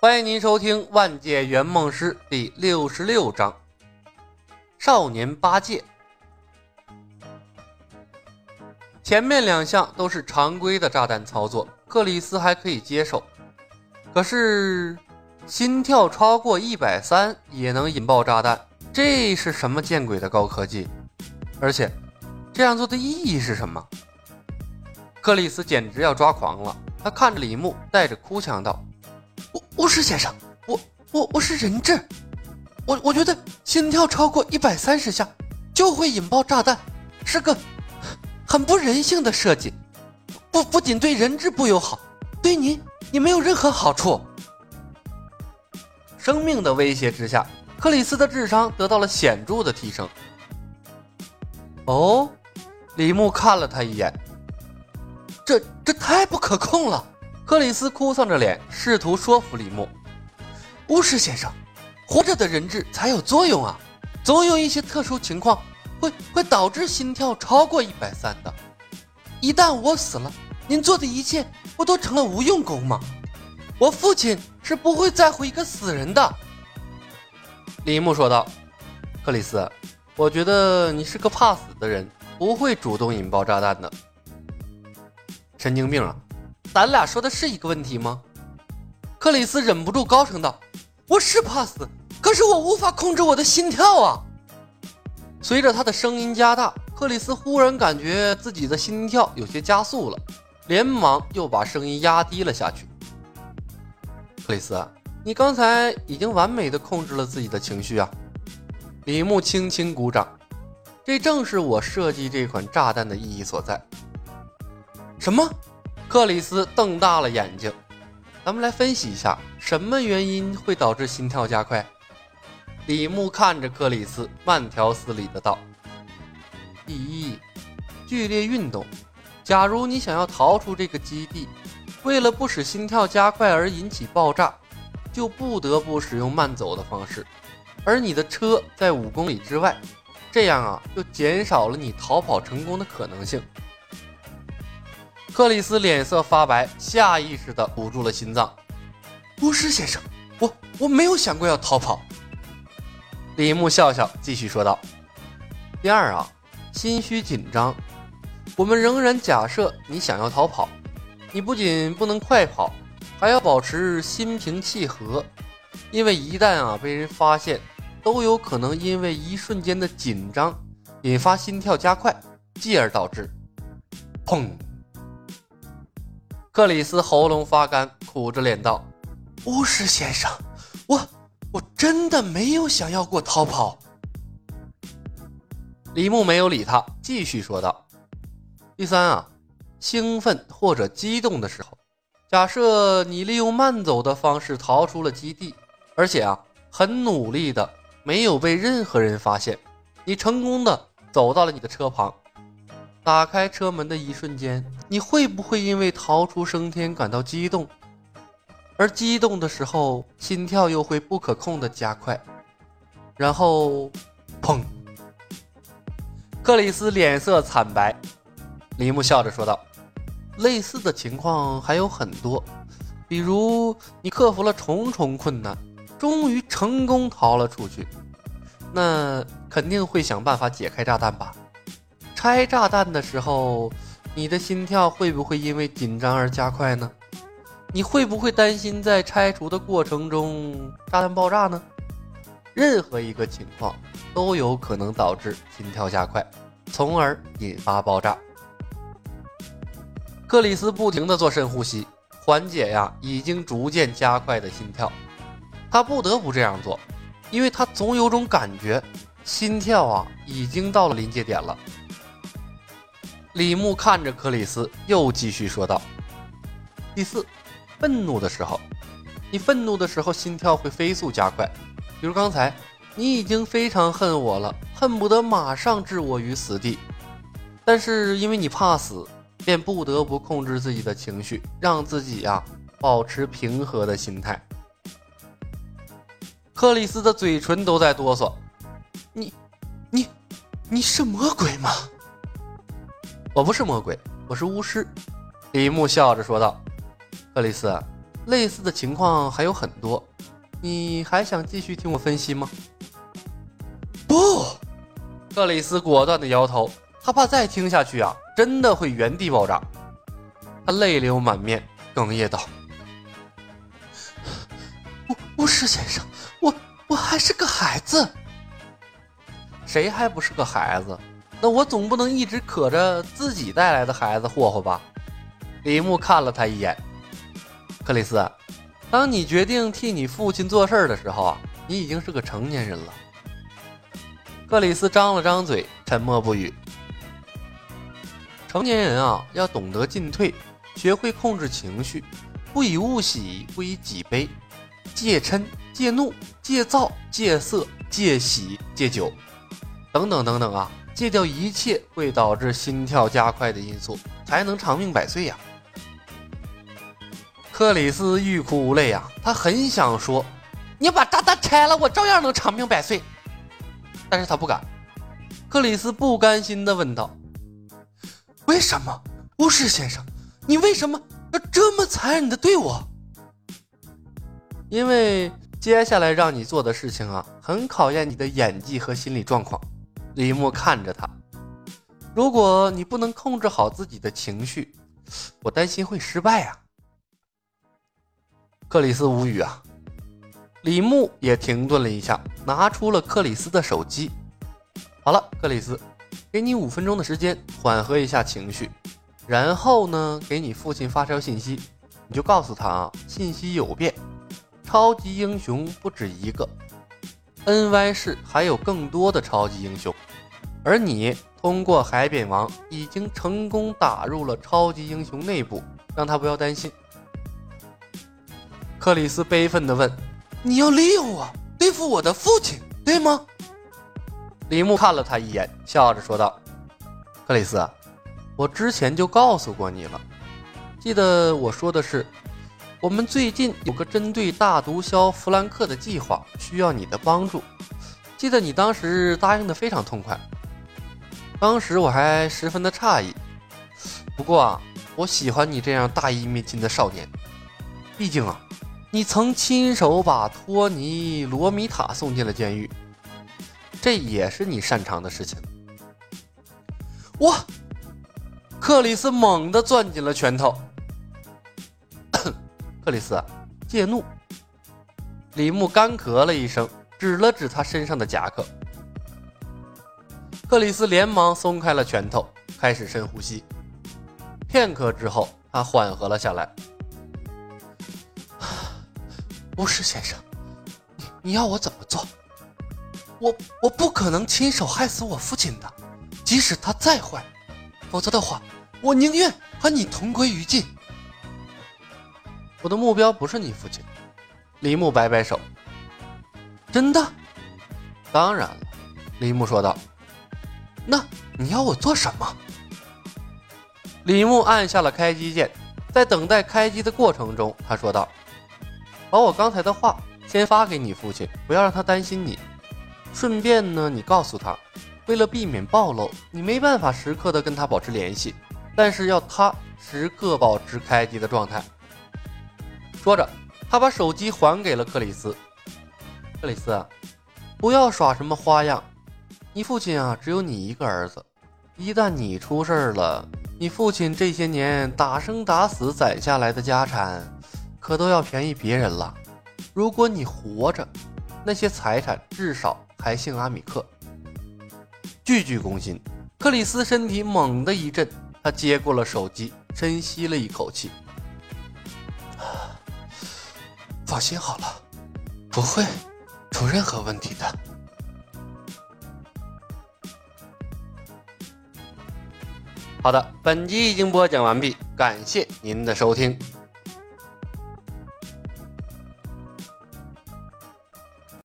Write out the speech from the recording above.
欢迎您收听《万界圆梦师》第六十六章《少年八戒》。前面两项都是常规的炸弹操作，克里斯还可以接受。可是，心跳超过一百三也能引爆炸弹，这是什么见鬼的高科技？而且，这样做的意义是什么？克里斯简直要抓狂了。他看着李牧，带着哭腔道：“巫巫师先生，我我我是人质，我我觉得心跳超过一百三十下就会引爆炸弹，是个。”很不人性的设计，不不仅对人质不友好，对您也没有任何好处。生命的威胁之下，克里斯的智商得到了显著的提升。哦，李牧看了他一眼，这这太不可控了。克里斯哭丧着脸，试图说服李牧：“巫师先生，活着的人质才有作用啊，总有一些特殊情况。”会会导致心跳超过一百三的。一旦我死了，您做的一切不都成了无用功吗？我父亲是不会在乎一个死人的。李牧说道：“克里斯，我觉得你是个怕死的人，不会主动引爆炸弹的。神经病啊！咱俩说的是一个问题吗？”克里斯忍不住高声道：“我是怕死，可是我无法控制我的心跳啊！”随着他的声音加大，克里斯忽然感觉自己的心跳有些加速了，连忙又把声音压低了下去。克里斯，你刚才已经完美的控制了自己的情绪啊！李牧轻轻鼓掌，这正是我设计这款炸弹的意义所在。什么？克里斯瞪大了眼睛。咱们来分析一下，什么原因会导致心跳加快？李牧看着克里斯，慢条斯理的道：“第一，剧烈运动。假如你想要逃出这个基地，为了不使心跳加快而引起爆炸，就不得不使用慢走的方式。而你的车在五公里之外，这样啊，就减少了你逃跑成功的可能性。”克里斯脸色发白，下意识的捂住了心脏。“巫师先生，我我没有想过要逃跑。”李牧笑笑，继续说道：“第二啊，心虚紧张。我们仍然假设你想要逃跑，你不仅不能快跑，还要保持心平气和，因为一旦啊被人发现，都有可能因为一瞬间的紧张引发心跳加快，继而导致砰。”克里斯喉咙发干，苦着脸道：“巫师先生，我……”我真的没有想要过逃跑。李牧没有理他，继续说道：“第三啊，兴奋或者激动的时候，假设你利用慢走的方式逃出了基地，而且啊很努力的没有被任何人发现，你成功的走到了你的车旁，打开车门的一瞬间，你会不会因为逃出升天感到激动？”而激动的时候，心跳又会不可控的加快，然后，砰！克里斯脸色惨白。李牧笑着说道：“类似的情况还有很多，比如你克服了重重困难，终于成功逃了出去，那肯定会想办法解开炸弹吧？拆炸弹的时候，你的心跳会不会因为紧张而加快呢？”你会不会担心在拆除的过程中炸弹爆炸呢？任何一个情况都有可能导致心跳加快，从而引发爆炸。克里斯不停地做深呼吸，缓解呀已经逐渐加快的心跳。他不得不这样做，因为他总有种感觉，心跳啊已经到了临界点了。李牧看着克里斯，又继续说道：“第四。”愤怒的时候，你愤怒的时候心跳会飞速加快。比如刚才，你已经非常恨我了，恨不得马上置我于死地。但是因为你怕死，便不得不控制自己的情绪，让自己呀保持平和的心态。克里斯的嘴唇都在哆嗦。你，你，你是魔鬼吗？我不是魔鬼，我是巫师。李牧笑着说道。克里斯，类似的情况还有很多，你还想继续听我分析吗？不，克里斯果断的摇头，他怕再听下去啊，真的会原地爆炸。他泪流满面，哽咽道：“巫巫师先生，我我还是个孩子。谁还不是个孩子？那我总不能一直可着自己带来的孩子霍霍吧？”李牧看了他一眼。克里斯，当你决定替你父亲做事的时候啊，你已经是个成年人了。克里斯张了张嘴，沉默不语。成年人啊，要懂得进退，学会控制情绪，不以物喜，不以己悲，戒嗔、戒怒、戒躁、戒色、戒喜、戒酒，等等等等啊，戒掉一切会导致心跳加快的因素，才能长命百岁呀。克里斯欲哭无泪啊！他很想说：“你把炸弹拆了，我照样能长命百岁。”但是他不敢。克里斯不甘心地问道：“为什么，巫师先生？你为什么要这么残忍地对我？”因为接下来让你做的事情啊，很考验你的演技和心理状况。李牧看着他：“如果你不能控制好自己的情绪，我担心会失败啊。”克里斯无语啊，李牧也停顿了一下，拿出了克里斯的手机。好了，克里斯，给你五分钟的时间缓和一下情绪，然后呢，给你父亲发条信息，你就告诉他啊，信息有变，超级英雄不止一个。，NY 市还有更多的超级英雄，而你通过海扁王已经成功打入了超级英雄内部，让他不要担心。克里斯悲愤地问：“你要利用我对付我的父亲，对吗？”李牧看了他一眼，笑着说道：“克里斯，我之前就告诉过你了，记得我说的是，我们最近有个针对大毒枭弗兰克的计划，需要你的帮助。记得你当时答应的非常痛快，当时我还十分的诧异。不过啊，我喜欢你这样大义灭亲的少年，毕竟啊。”你曾亲手把托尼·罗米塔送进了监狱，这也是你擅长的事情。哇，克里斯猛地攥紧了拳头。克里斯，戒怒。李牧干咳了一声，指了指他身上的夹克。克里斯连忙松开了拳头，开始深呼吸。片刻之后，他缓和了下来。巫师先生，你你要我怎么做？我我不可能亲手害死我父亲的，即使他再坏，否则的话，我宁愿和你同归于尽。我的目标不是你父亲。李牧摆摆手。真的？当然了，李牧说道。那你要我做什么？李牧按下了开机键，在等待开机的过程中，他说道。把我刚才的话先发给你父亲，不要让他担心你。顺便呢，你告诉他，为了避免暴露，你没办法时刻的跟他保持联系，但是要他时刻保持开机的状态。说着，他把手机还给了克里斯。克里斯，不要耍什么花样。你父亲啊，只有你一个儿子，一旦你出事儿了，你父亲这些年打生打死攒下来的家产。可都要便宜别人了。如果你活着，那些财产至少还姓阿米克。句句攻心。克里斯身体猛地一震，他接过了手机，深吸了一口气。放心好了，不会出任何问题的。好的，本集已经播讲完毕，感谢您的收听。